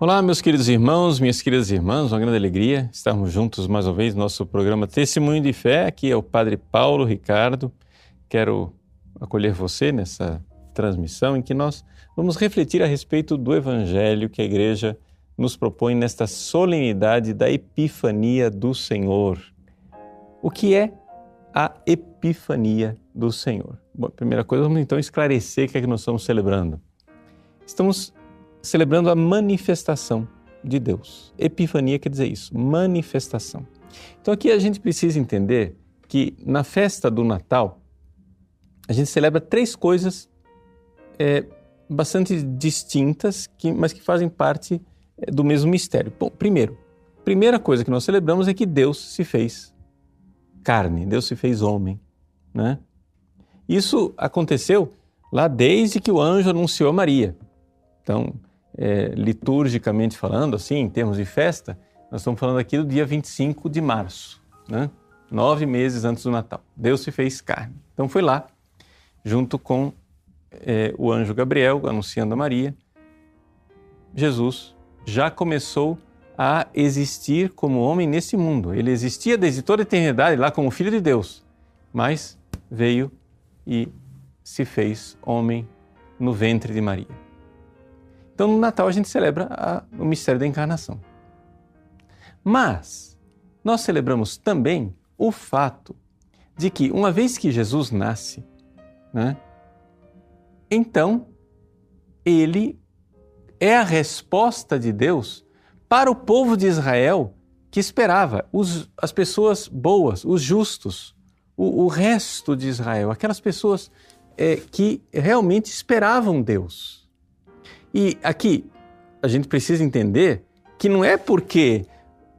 Olá, meus queridos irmãos, minhas queridas irmãs, uma grande alegria estarmos juntos mais uma vez no nosso programa Testemunho de Fé. Aqui é o Padre Paulo Ricardo. Quero acolher você nessa transmissão em que nós vamos refletir a respeito do Evangelho que a Igreja nos propõe nesta solenidade da Epifania do Senhor. O que é a Epifania do Senhor? Bom, primeira coisa, vamos então esclarecer o que é que nós estamos celebrando. Estamos celebrando a manifestação de Deus. Epifania quer dizer isso, manifestação. Então aqui a gente precisa entender que na festa do Natal a gente celebra três coisas é, bastante distintas, que, mas que fazem parte é, do mesmo mistério. Bom, primeiro, primeira coisa que nós celebramos é que Deus se fez carne, Deus se fez homem, né? Isso aconteceu lá desde que o anjo anunciou a Maria. Então, é, liturgicamente falando, assim, em termos de festa, nós estamos falando aqui do dia 25 de março, né? nove meses antes do Natal. Deus se fez carne. Então foi lá, junto com é, o anjo Gabriel, anunciando a Maria, Jesus já começou a existir como homem nesse mundo. Ele existia desde toda a eternidade lá como Filho de Deus, mas veio e se fez homem no ventre de Maria. Então, no Natal, a gente celebra a, o mistério da encarnação. Mas, nós celebramos também o fato de que, uma vez que Jesus nasce, né, então ele é a resposta de Deus para o povo de Israel que esperava, os, as pessoas boas, os justos, o, o resto de Israel, aquelas pessoas é, que realmente esperavam Deus. E aqui a gente precisa entender que não é porque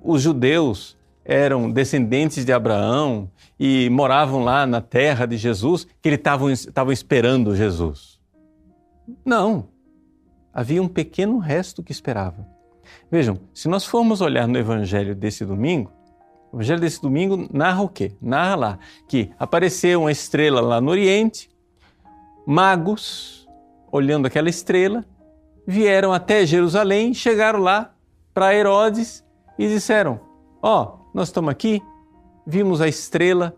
os judeus eram descendentes de Abraão e moravam lá na terra de Jesus que eles estavam esperando Jesus. Não. Havia um pequeno resto que esperava. Vejam, se nós formos olhar no evangelho desse domingo, o evangelho desse domingo narra o quê? Narra lá que apareceu uma estrela lá no Oriente, magos olhando aquela estrela vieram até Jerusalém, chegaram lá para Herodes e disseram: Ó, oh, nós estamos aqui, vimos a estrela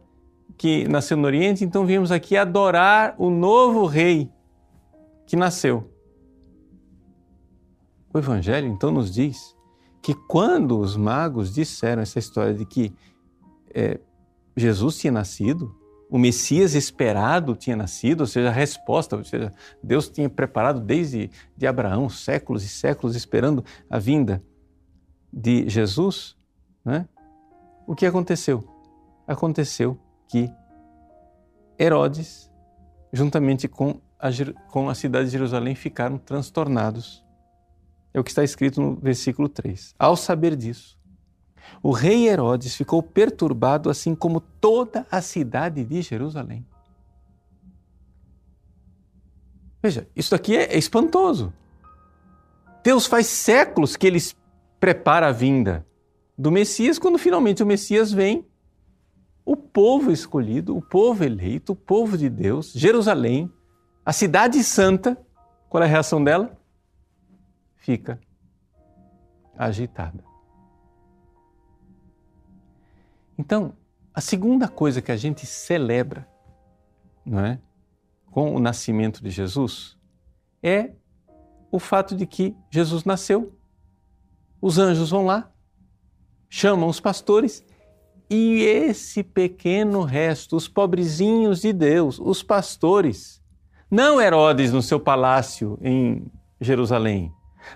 que nasceu no Oriente, então viemos aqui adorar o novo rei que nasceu. O Evangelho então nos diz que quando os magos disseram essa história de que é, Jesus tinha nascido, o Messias esperado tinha nascido, ou seja, a resposta, ou seja, Deus tinha preparado desde de Abraão séculos e séculos esperando a vinda de Jesus, né? O que aconteceu? Aconteceu que Herodes, juntamente com a, com a cidade de Jerusalém, ficaram transtornados. É o que está escrito no versículo 3. Ao saber disso, o rei Herodes ficou perturbado, assim como toda a cidade de Jerusalém. Veja, isso aqui é, espantoso. Deus faz séculos que ele prepara a vinda do Messias, quando finalmente o Messias vem, o povo escolhido, o povo eleito, o povo de Deus, Jerusalém, a cidade santa, qual é a reação dela? Fica agitada. Então, a segunda coisa que a gente celebra, não é, com o nascimento de Jesus, é o fato de que Jesus nasceu. Os anjos vão lá, chamam os pastores e esse pequeno resto, os pobrezinhos de Deus, os pastores, não Herodes no seu palácio em Jerusalém,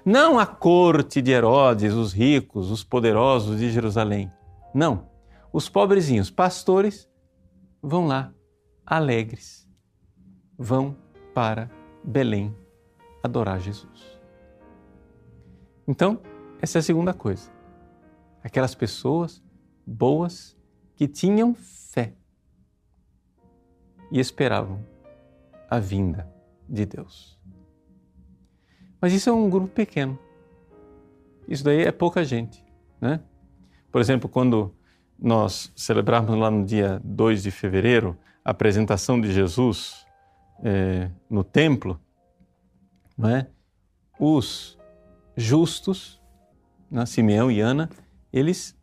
não a corte de Herodes, os ricos, os poderosos de Jerusalém. Não os pobrezinhos pastores vão lá, alegres, vão para Belém adorar Jesus. Então, essa é a segunda coisa. Aquelas pessoas boas que tinham fé e esperavam a vinda de Deus. Mas isso é um grupo pequeno. Isso daí é pouca gente, né? Por exemplo, quando nós celebrarmos lá no dia 2 de fevereiro a apresentação de Jesus é, no templo, não é? os justos, né, Simeão e Ana, eles,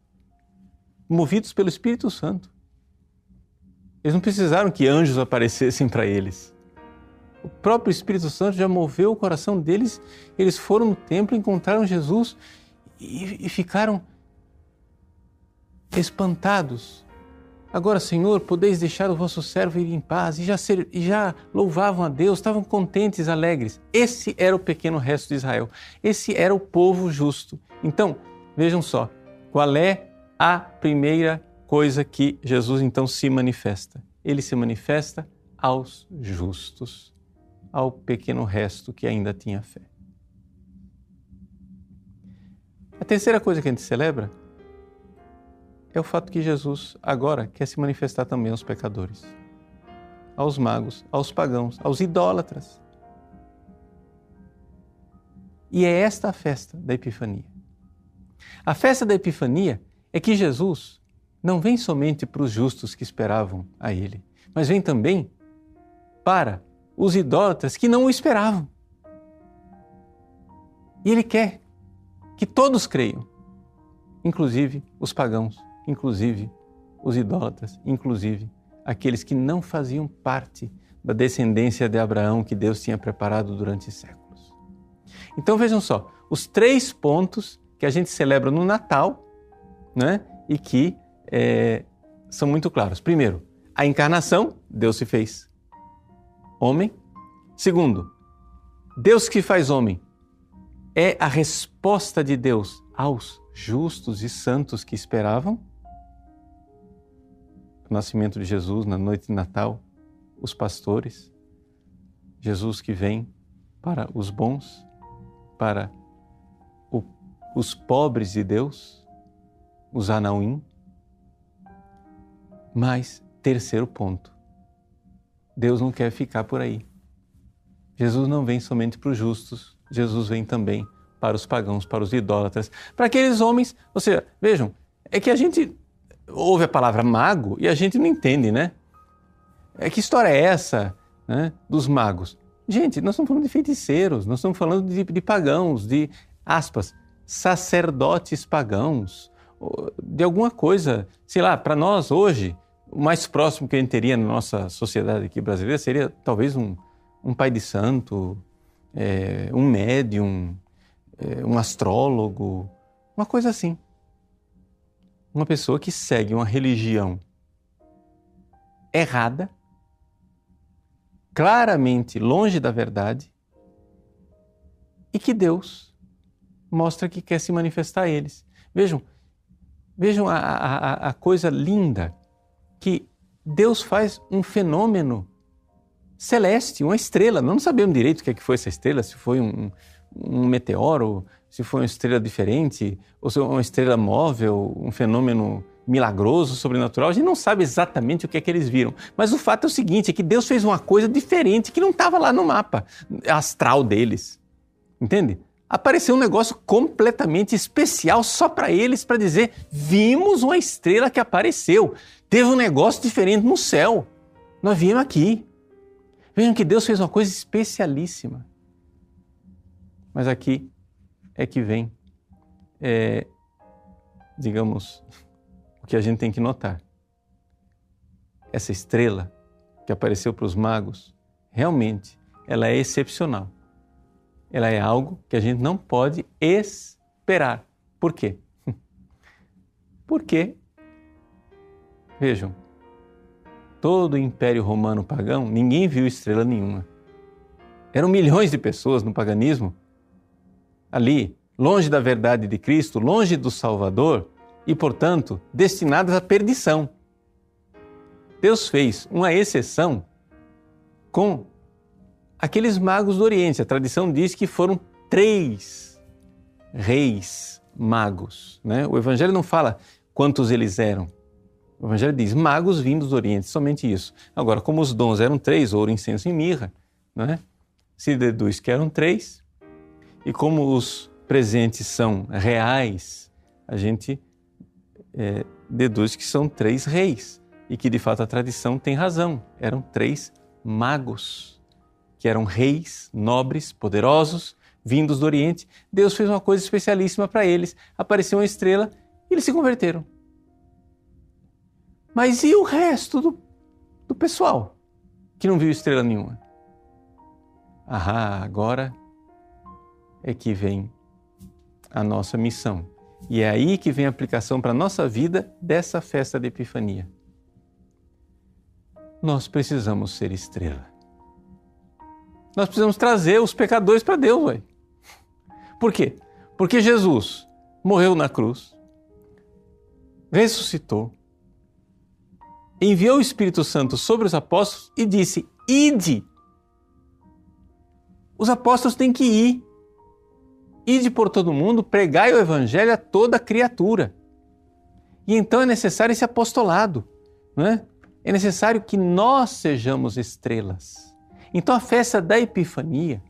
movidos pelo Espírito Santo, eles não precisaram que anjos aparecessem para eles. O próprio Espírito Santo já moveu o coração deles. Eles foram no templo, encontraram Jesus e, e ficaram espantados. Agora, Senhor, podeis deixar o vosso servo ir em paz. E já, ser, e já louvavam a Deus, estavam contentes, alegres. Esse era o pequeno resto de Israel. Esse era o povo justo. Então, vejam só, qual é a primeira coisa que Jesus então se manifesta? Ele se manifesta aos justos, ao pequeno resto que ainda tinha fé. A terceira coisa que a gente celebra é o fato que Jesus agora quer se manifestar também aos pecadores, aos magos, aos pagãos, aos idólatras. E é esta a festa da Epifania. A festa da Epifania é que Jesus não vem somente para os justos que esperavam a Ele, mas vem também para os idólatras que não o esperavam. E Ele quer que todos creiam, inclusive os pagãos inclusive os idólatras, inclusive aqueles que não faziam parte da descendência de Abraão que Deus tinha preparado durante séculos. Então vejam só, os três pontos que a gente celebra no Natal né, e que é, são muito claros. Primeiro, a encarnação, Deus se fez homem. Segundo, Deus que faz homem é a resposta de Deus aos justos e santos que esperavam o nascimento de Jesus na noite de Natal, os pastores, Jesus que vem para os bons, para o, os pobres de Deus, os anauim. Mas, terceiro ponto, Deus não quer ficar por aí. Jesus não vem somente para os justos, Jesus vem também para os pagãos, para os idólatras, para aqueles homens. Ou seja, vejam, é que a gente ouve a palavra mago e a gente não entende, né? É, que história é essa né, dos magos? Gente, nós estamos falando de feiticeiros, nós estamos falando de, de pagãos, de, aspas, sacerdotes pagãos, de alguma coisa, sei lá, para nós hoje, o mais próximo que a gente teria na nossa sociedade aqui brasileira seria talvez um, um pai de santo, é, um médium, é, um astrólogo, uma coisa assim uma pessoa que segue uma religião errada, claramente longe da verdade, e que Deus mostra que quer se manifestar a eles. Vejam, vejam a, a, a coisa linda que Deus faz um fenômeno celeste, uma estrela. Nós não sabemos direito o que, é que foi essa estrela, se foi um, um meteoro, se foi uma estrela diferente, ou se uma estrela móvel, um fenômeno milagroso, sobrenatural, a gente não sabe exatamente o que é que eles viram. Mas o fato é o seguinte, é que Deus fez uma coisa diferente que não estava lá no mapa astral deles. Entende? Apareceu um negócio completamente especial só para eles, para dizer: vimos uma estrela que apareceu. Teve um negócio diferente no céu. Nós vimos aqui. Vejam que Deus fez uma coisa especialíssima. Mas aqui é que vem, é, digamos, o que a gente tem que notar. Essa estrela que apareceu para os magos, realmente, ela é excepcional. Ela é algo que a gente não pode esperar. Por quê? Porque, vejam, todo o Império Romano pagão, ninguém viu estrela nenhuma. Eram milhões de pessoas no paganismo ali, longe da verdade de Cristo, longe do Salvador e, portanto, destinadas à perdição. Deus fez uma exceção com aqueles magos do Oriente. A tradição diz que foram três reis magos. Né? O Evangelho não fala quantos eles eram. O Evangelho diz magos vindos do Oriente, somente isso. Agora, como os dons eram três, ouro, incenso e mirra, né? se deduz que eram três, e como os presentes são reais, a gente é, deduz que são três reis e que de fato a tradição tem razão. Eram três magos, que eram reis, nobres, poderosos, vindos do Oriente, Deus fez uma coisa especialíssima para eles. Apareceu uma estrela e eles se converteram. Mas e o resto do, do pessoal que não viu estrela nenhuma? Ah, agora é que vem a nossa missão. E é aí que vem a aplicação para a nossa vida dessa festa de Epifania. Nós precisamos ser estrela. Nós precisamos trazer os pecadores para Deus, ué. Por quê? Porque Jesus morreu na cruz, ressuscitou, enviou o Espírito Santo sobre os apóstolos e disse: Ide. Os apóstolos têm que ir. Ide por todo mundo, pregai o evangelho a toda criatura. E então é necessário esse apostolado, não é? É necessário que nós sejamos estrelas. Então a festa da Epifania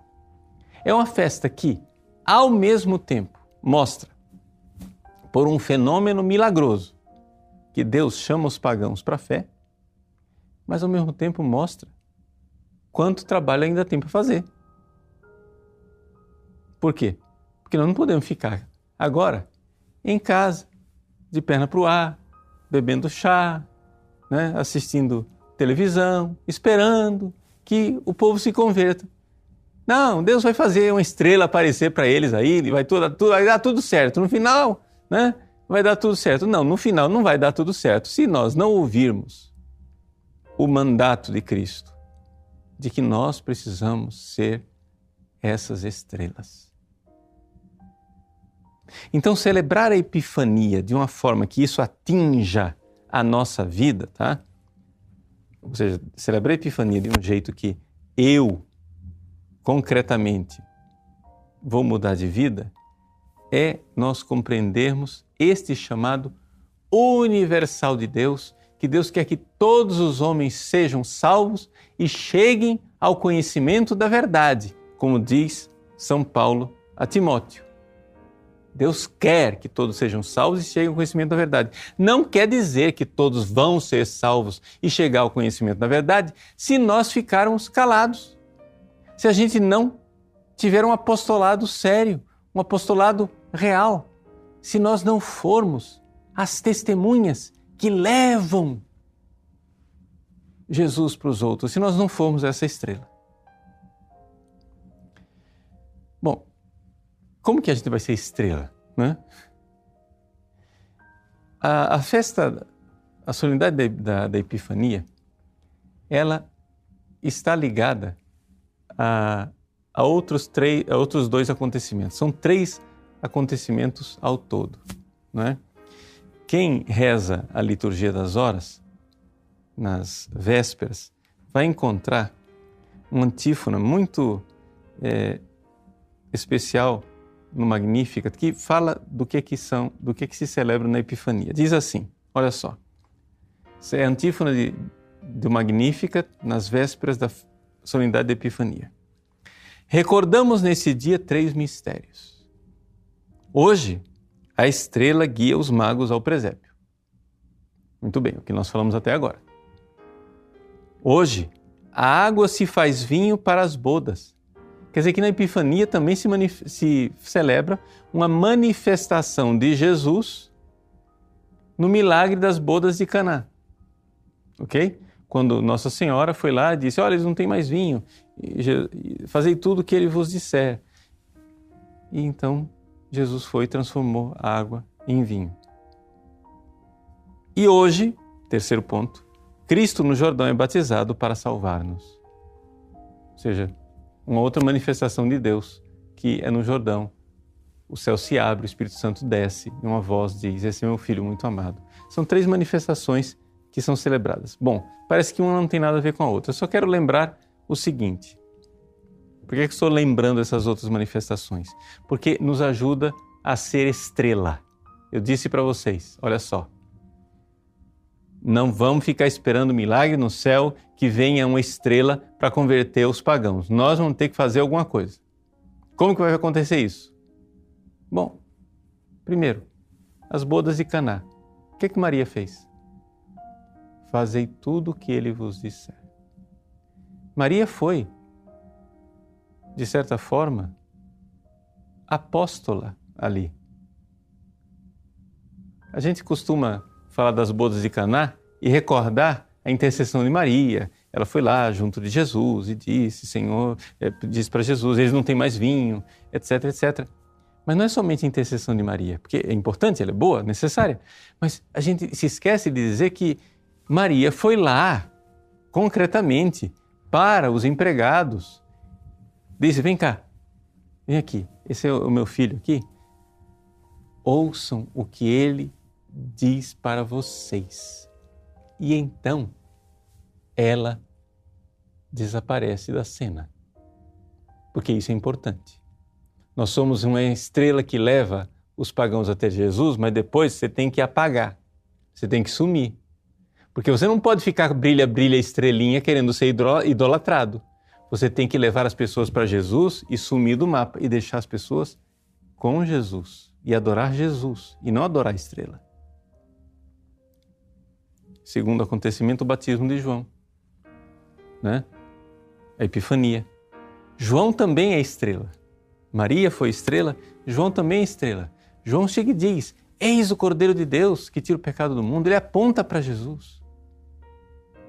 é uma festa que, ao mesmo tempo, mostra, por um fenômeno milagroso, que Deus chama os pagãos para a fé, mas ao mesmo tempo mostra quanto trabalho ainda tem para fazer. Por quê? Porque nós não podemos ficar agora em casa, de perna para o ar, bebendo chá, né, assistindo televisão, esperando que o povo se converta. Não, Deus vai fazer uma estrela aparecer para eles aí, vai, tudo, tudo, vai dar tudo certo. No final, né, vai dar tudo certo. Não, no final não vai dar tudo certo. Se nós não ouvirmos o mandato de Cristo, de que nós precisamos ser essas estrelas. Então, celebrar a Epifania de uma forma que isso atinja a nossa vida, tá? Ou seja, celebrar a Epifania de um jeito que eu, concretamente, vou mudar de vida, é nós compreendermos este chamado universal de Deus, que Deus quer que todos os homens sejam salvos e cheguem ao conhecimento da verdade, como diz São Paulo a Timóteo. Deus quer que todos sejam salvos e cheguem ao conhecimento da verdade. Não quer dizer que todos vão ser salvos e chegar ao conhecimento da verdade se nós ficarmos calados. Se a gente não tiver um apostolado sério, um apostolado real. Se nós não formos as testemunhas que levam Jesus para os outros, se nós não formos essa estrela. Como que a gente vai ser estrela? Né? A, a festa, a solenidade da, da Epifania, ela está ligada a, a, outros três, a outros dois acontecimentos. São três acontecimentos ao todo. Né? Quem reza a liturgia das horas, nas vésperas, vai encontrar uma antífona muito é, especial no Magnífica que fala do que que são, do que que se celebra na Epifania. Diz assim, olha só, isso é a antífona de, do Magnífica nas vésperas da solenidade da Epifania. Recordamos nesse dia três mistérios. Hoje, a estrela guia os magos ao presépio. Muito bem, o que nós falamos até agora. Hoje, a água se faz vinho para as bodas Quer dizer que na Epifania também se, se celebra uma manifestação de Jesus no milagre das bodas de Caná. Ok? Quando Nossa Senhora foi lá e disse: Olha, eles não têm mais vinho, fazei tudo o que ele vos disser. E então Jesus foi e transformou a água em vinho. E hoje, terceiro ponto, Cristo no Jordão é batizado para salvar-nos. Ou seja, uma outra manifestação de Deus, que é no Jordão. O céu se abre, o Espírito Santo desce e uma voz diz: Esse é meu filho muito amado. São três manifestações que são celebradas. Bom, parece que uma não tem nada a ver com a outra. Eu só quero lembrar o seguinte: por que, é que estou lembrando essas outras manifestações? Porque nos ajuda a ser estrela. Eu disse para vocês: olha só, não vamos ficar esperando milagre no céu que venha uma estrela para converter os pagãos. Nós vamos ter que fazer alguma coisa. Como que vai acontecer isso? Bom, primeiro, as bodas de Caná. O que, que Maria fez? Fazei tudo o que ele vos disser. Maria foi, de certa forma, apóstola ali. A gente costuma falar das bodas de Caná e recordar a intercessão de Maria. Ela foi lá junto de Jesus e disse, Senhor, é, disse para Jesus, eles não têm mais vinho, etc, etc. Mas não é somente a intercessão de Maria, porque é importante, ela é boa, necessária, mas a gente se esquece de dizer que Maria foi lá, concretamente, para os empregados. Disse: Vem cá, vem aqui, esse é o meu filho aqui. Ouçam o que ele diz para vocês. E então ela desaparece da cena, porque isso é importante. Nós somos uma estrela que leva os pagãos até Jesus, mas depois você tem que apagar, você tem que sumir. Porque você não pode ficar brilha, brilha, estrelinha querendo ser idolatrado. Você tem que levar as pessoas para Jesus e sumir do mapa e deixar as pessoas com Jesus e adorar Jesus e não adorar a estrela. Segundo acontecimento, o batismo de João, né? A Epifania. João também é estrela. Maria foi estrela, João também é estrela. João chega e diz: Eis o Cordeiro de Deus que tira o pecado do mundo. Ele aponta para Jesus.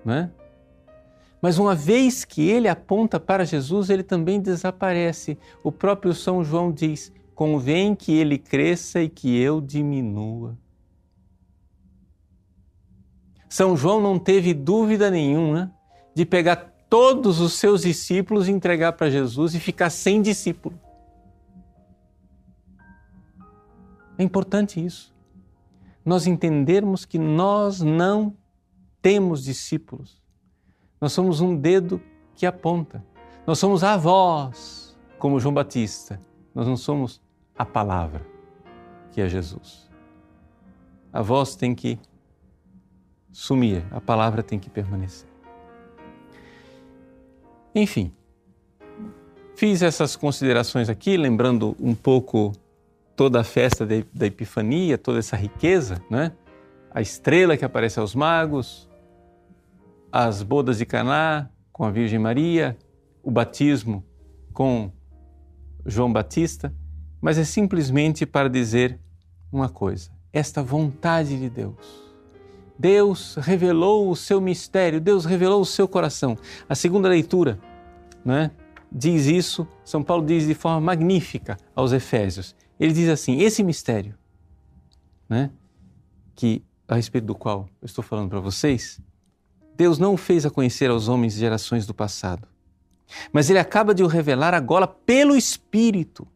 Né? Mas uma vez que ele aponta para Jesus, ele também desaparece. O próprio São João diz: convém que ele cresça e que eu diminua. São João não teve dúvida nenhuma de pegar todos os seus discípulos e entregar para Jesus e ficar sem discípulo. É importante isso. Nós entendermos que nós não temos discípulos. Nós somos um dedo que aponta. Nós somos a voz, como João Batista. Nós não somos a palavra, que é Jesus. A voz tem que sumir, a palavra tem que permanecer. Enfim, fiz essas considerações aqui, lembrando um pouco toda a festa da Epifania, toda essa riqueza, né? A estrela que aparece aos magos, as bodas de Caná com a Virgem Maria, o batismo com João Batista, mas é simplesmente para dizer uma coisa: esta vontade de Deus. Deus revelou o seu mistério, Deus revelou o seu coração. A segunda leitura, né, diz isso, São Paulo diz de forma magnífica aos Efésios. Ele diz assim: esse mistério, né, que a respeito do qual eu estou falando para vocês, Deus não o fez a conhecer aos homens gerações do passado, mas ele acaba de o revelar agora pelo Espírito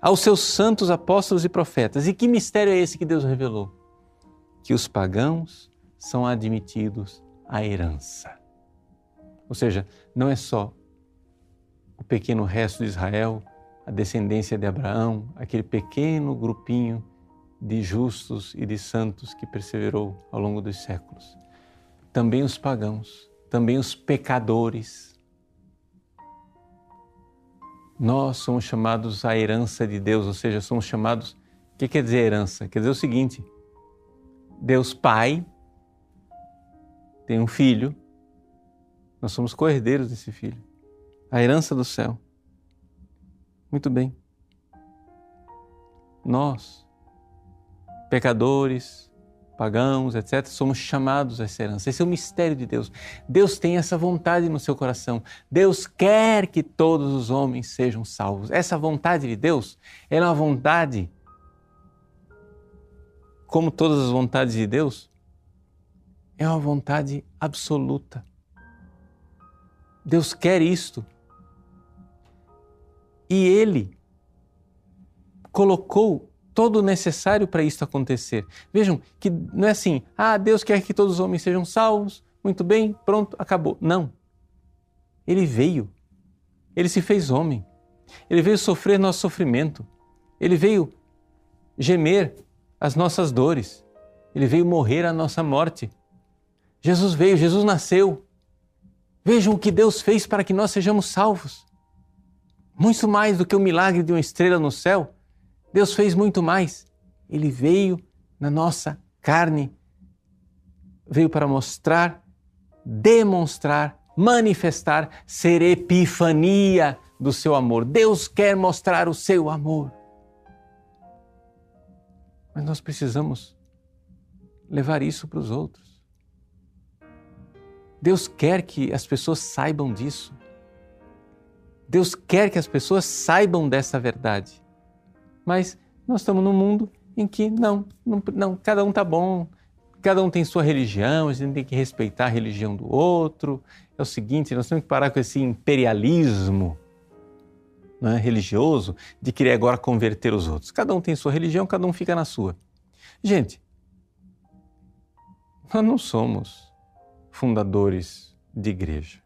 aos seus santos apóstolos e profetas. E que mistério é esse que Deus revelou? Que os pagãos são admitidos à herança. Ou seja, não é só o pequeno resto de Israel a descendência de Abraão, aquele pequeno grupinho de justos e de santos que perseverou ao longo dos séculos. Também os pagãos, também os pecadores. Nós somos chamados à herança de Deus, ou seja, somos chamados. O que quer dizer herança? Quer dizer o seguinte: Deus Pai tem um filho, nós somos co-herdeiros desse filho, a herança do céu. Muito bem. Nós, pecadores, pagãos, etc., somos chamados a essa herança. Esse é o mistério de Deus. Deus tem essa vontade no seu coração. Deus quer que todos os homens sejam salvos. Essa vontade de Deus é uma vontade, como todas as vontades de Deus, é uma vontade absoluta. Deus quer isto e ele colocou todo o necessário para isso acontecer. Vejam que não é assim, ah, Deus quer que todos os homens sejam salvos, muito bem, pronto, acabou. Não. Ele veio, ele se fez homem, ele veio sofrer nosso sofrimento, ele veio gemer as nossas dores, ele veio morrer a nossa morte. Jesus veio, Jesus nasceu. Vejam o que Deus fez para que nós sejamos salvos. Muito mais do que o milagre de uma estrela no céu, Deus fez muito mais. Ele veio na nossa carne, veio para mostrar, demonstrar, manifestar, ser epifania, do seu amor. Deus quer mostrar o seu amor. Mas nós precisamos levar isso para os outros. Deus quer que as pessoas saibam disso. Deus quer que as pessoas saibam dessa verdade. Mas nós estamos num mundo em que não, não, não cada um tá bom, cada um tem sua religião, a gente tem que respeitar a religião do outro. É o seguinte, nós temos que parar com esse imperialismo né, religioso de querer agora converter os outros. Cada um tem sua religião, cada um fica na sua. Gente, nós não somos fundadores de igreja.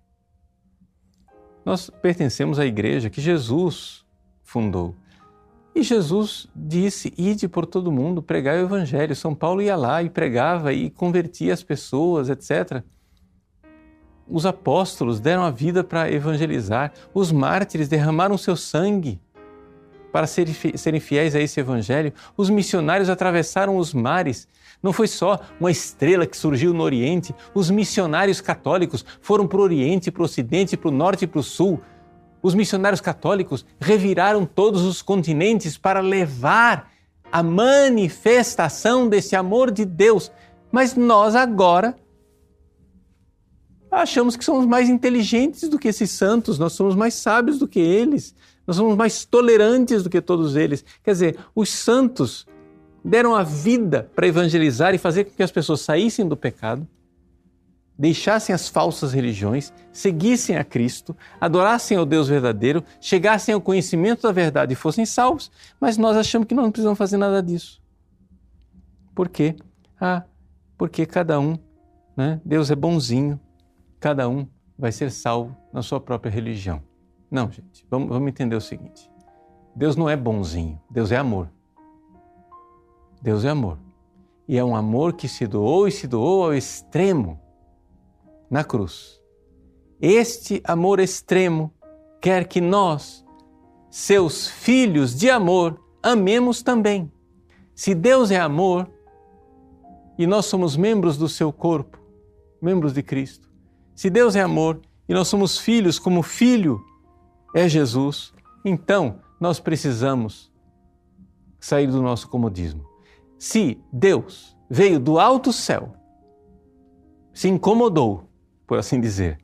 Nós pertencemos à igreja que Jesus fundou. E Jesus disse: Ide por todo mundo, pregai o evangelho. São Paulo ia lá e pregava e convertia as pessoas, etc. Os apóstolos deram a vida para evangelizar, os mártires derramaram seu sangue para serem fiéis a esse evangelho, os missionários atravessaram os mares. Não foi só uma estrela que surgiu no Oriente, os missionários católicos foram para o Oriente, para o Ocidente, para o Norte e para o Sul os missionários católicos reviraram todos os continentes para levar a manifestação desse amor de Deus. Mas nós agora achamos que somos mais inteligentes do que esses santos, nós somos mais sábios do que eles, nós somos mais tolerantes do que todos eles. Quer dizer, os santos deram a vida para evangelizar e fazer com que as pessoas saíssem do pecado deixassem as falsas religiões, seguissem a Cristo, adorassem ao Deus verdadeiro, chegassem ao conhecimento da verdade e fossem salvos, mas nós achamos que não precisamos fazer nada disso. Por quê? Ah, porque cada um, né? Deus é bonzinho, cada um vai ser salvo na sua própria religião. Não, gente, vamos, vamos entender o seguinte: Deus não é bonzinho, Deus é amor. Deus é amor. E é um amor que se doou e se doou ao extremo na cruz. Este amor extremo quer que nós, seus filhos de amor, amemos também. Se Deus é amor e nós somos membros do seu corpo, membros de Cristo, se Deus é amor e nós somos filhos como filho é Jesus, então nós precisamos sair do nosso comodismo. Se Deus veio do alto céu, se incomodou por assim dizer,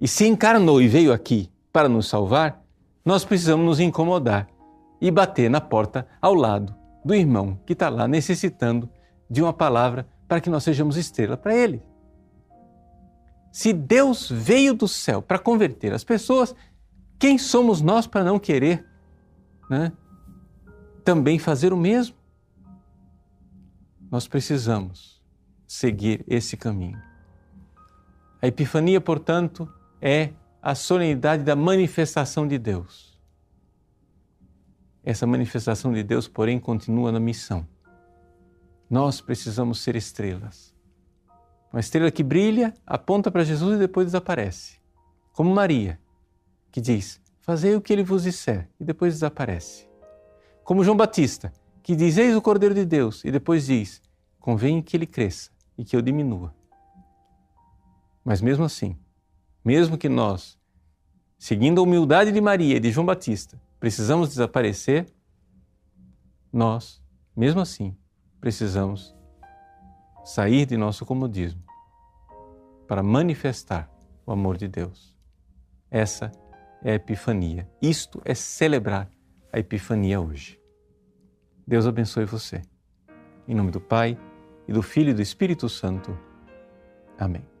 e se encarnou e veio aqui para nos salvar, nós precisamos nos incomodar e bater na porta ao lado do irmão que está lá necessitando de uma palavra para que nós sejamos estrela para ele. Se Deus veio do céu para converter as pessoas, quem somos nós para não querer né, também fazer o mesmo? Nós precisamos seguir esse caminho. A Epifania, portanto, é a solenidade da manifestação de Deus. Essa manifestação de Deus, porém, continua na missão. Nós precisamos ser estrelas. Uma estrela que brilha, aponta para Jesus e depois desaparece. Como Maria, que diz: Fazei o que ele vos disser, e depois desaparece. Como João Batista, que diz: Eis o Cordeiro de Deus, e depois diz: Convém que ele cresça e que eu diminua. Mas mesmo assim, mesmo que nós, seguindo a humildade de Maria e de João Batista, precisamos desaparecer, nós, mesmo assim, precisamos sair de nosso comodismo para manifestar o amor de Deus. Essa é a Epifania. Isto é celebrar a Epifania hoje. Deus abençoe você. Em nome do Pai, e do Filho e do Espírito Santo. Amém.